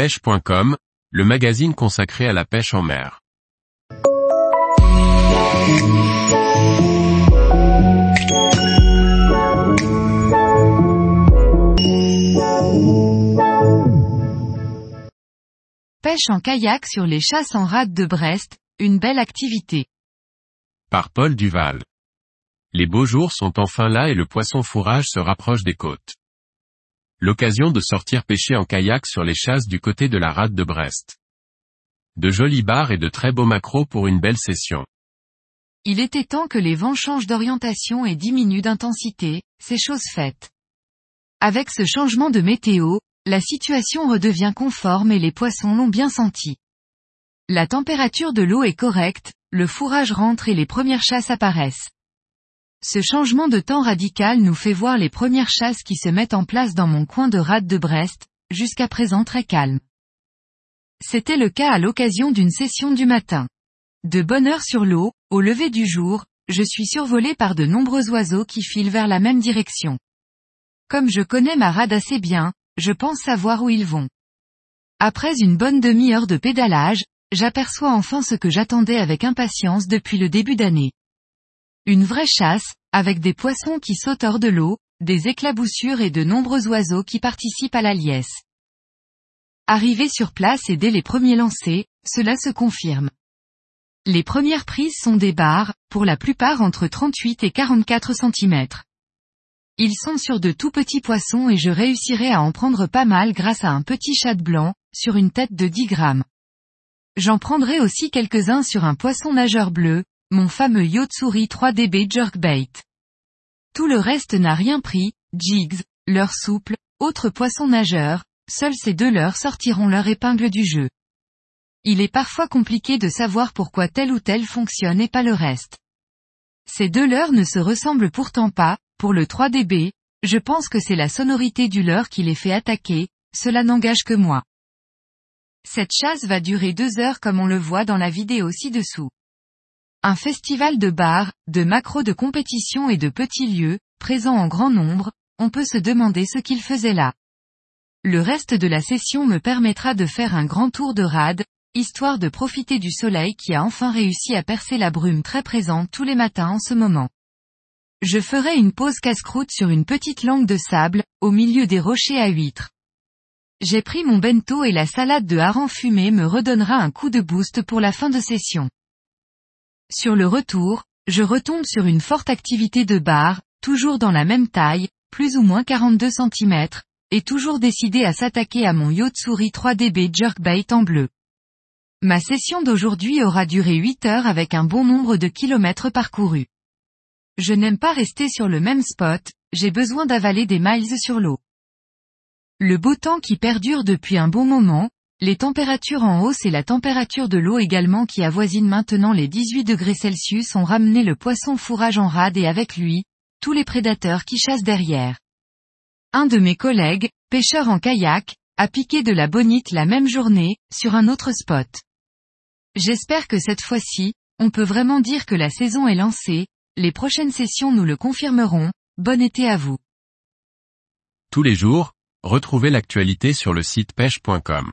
pêche.com, le magazine consacré à la pêche en mer. Pêche en kayak sur les chasses en rade de Brest, une belle activité. Par Paul Duval. Les beaux jours sont enfin là et le poisson fourrage se rapproche des côtes. L'occasion de sortir pêcher en kayak sur les chasses du côté de la rade de Brest. De jolis bars et de très beaux macros pour une belle session. Il était temps que les vents changent d'orientation et diminuent d'intensité, c'est chose faite. Avec ce changement de météo, la situation redevient conforme et les poissons l'ont bien senti. La température de l'eau est correcte, le fourrage rentre et les premières chasses apparaissent. Ce changement de temps radical nous fait voir les premières chasses qui se mettent en place dans mon coin de rade de Brest, jusqu'à présent très calme. C'était le cas à l'occasion d'une session du matin. De bonne heure sur l'eau, au lever du jour, je suis survolé par de nombreux oiseaux qui filent vers la même direction. Comme je connais ma rade assez bien, je pense savoir où ils vont. Après une bonne demi-heure de pédalage, j'aperçois enfin ce que j'attendais avec impatience depuis le début d'année. Une vraie chasse, avec des poissons qui sautent hors de l'eau, des éclaboussures et de nombreux oiseaux qui participent à la liesse. Arrivé sur place et dès les premiers lancers, cela se confirme. Les premières prises sont des barres, pour la plupart entre 38 et 44 cm. Ils sont sur de tout petits poissons et je réussirai à en prendre pas mal grâce à un petit chat blanc, sur une tête de 10 grammes. J'en prendrai aussi quelques-uns sur un poisson nageur bleu, mon fameux Yotsuri 3DB Jerkbait. Tout le reste n'a rien pris, jigs, leurre souple, autres poissons nageurs, seuls ces deux leurres sortiront leur épingle du jeu. Il est parfois compliqué de savoir pourquoi tel ou tel fonctionne et pas le reste. Ces deux leurres ne se ressemblent pourtant pas, pour le 3DB, je pense que c'est la sonorité du leurre qui les fait attaquer, cela n'engage que moi. Cette chasse va durer deux heures comme on le voit dans la vidéo ci-dessous. Un festival de bars, de macros de compétition et de petits lieux, présents en grand nombre, on peut se demander ce qu'ils faisaient là. Le reste de la session me permettra de faire un grand tour de rade, histoire de profiter du soleil qui a enfin réussi à percer la brume très présente tous les matins en ce moment. Je ferai une pause casse-croûte sur une petite langue de sable, au milieu des rochers à huîtres. J'ai pris mon bento et la salade de hareng fumé me redonnera un coup de boost pour la fin de session. Sur le retour, je retombe sur une forte activité de bar, toujours dans la même taille, plus ou moins 42 cm, et toujours décidé à s'attaquer à mon Yotsuri 3DB Jerkbait en bleu. Ma session d'aujourd'hui aura duré 8 heures avec un bon nombre de kilomètres parcourus. Je n'aime pas rester sur le même spot, j'ai besoin d'avaler des miles sur l'eau. Le beau temps qui perdure depuis un bon moment, les températures en hausse et la température de l'eau également qui avoisine maintenant les 18 degrés Celsius ont ramené le poisson fourrage en rade et avec lui, tous les prédateurs qui chassent derrière. Un de mes collègues, pêcheur en kayak, a piqué de la bonite la même journée, sur un autre spot. J'espère que cette fois-ci, on peut vraiment dire que la saison est lancée, les prochaines sessions nous le confirmeront, bon été à vous. Tous les jours, retrouvez l'actualité sur le site pêche.com.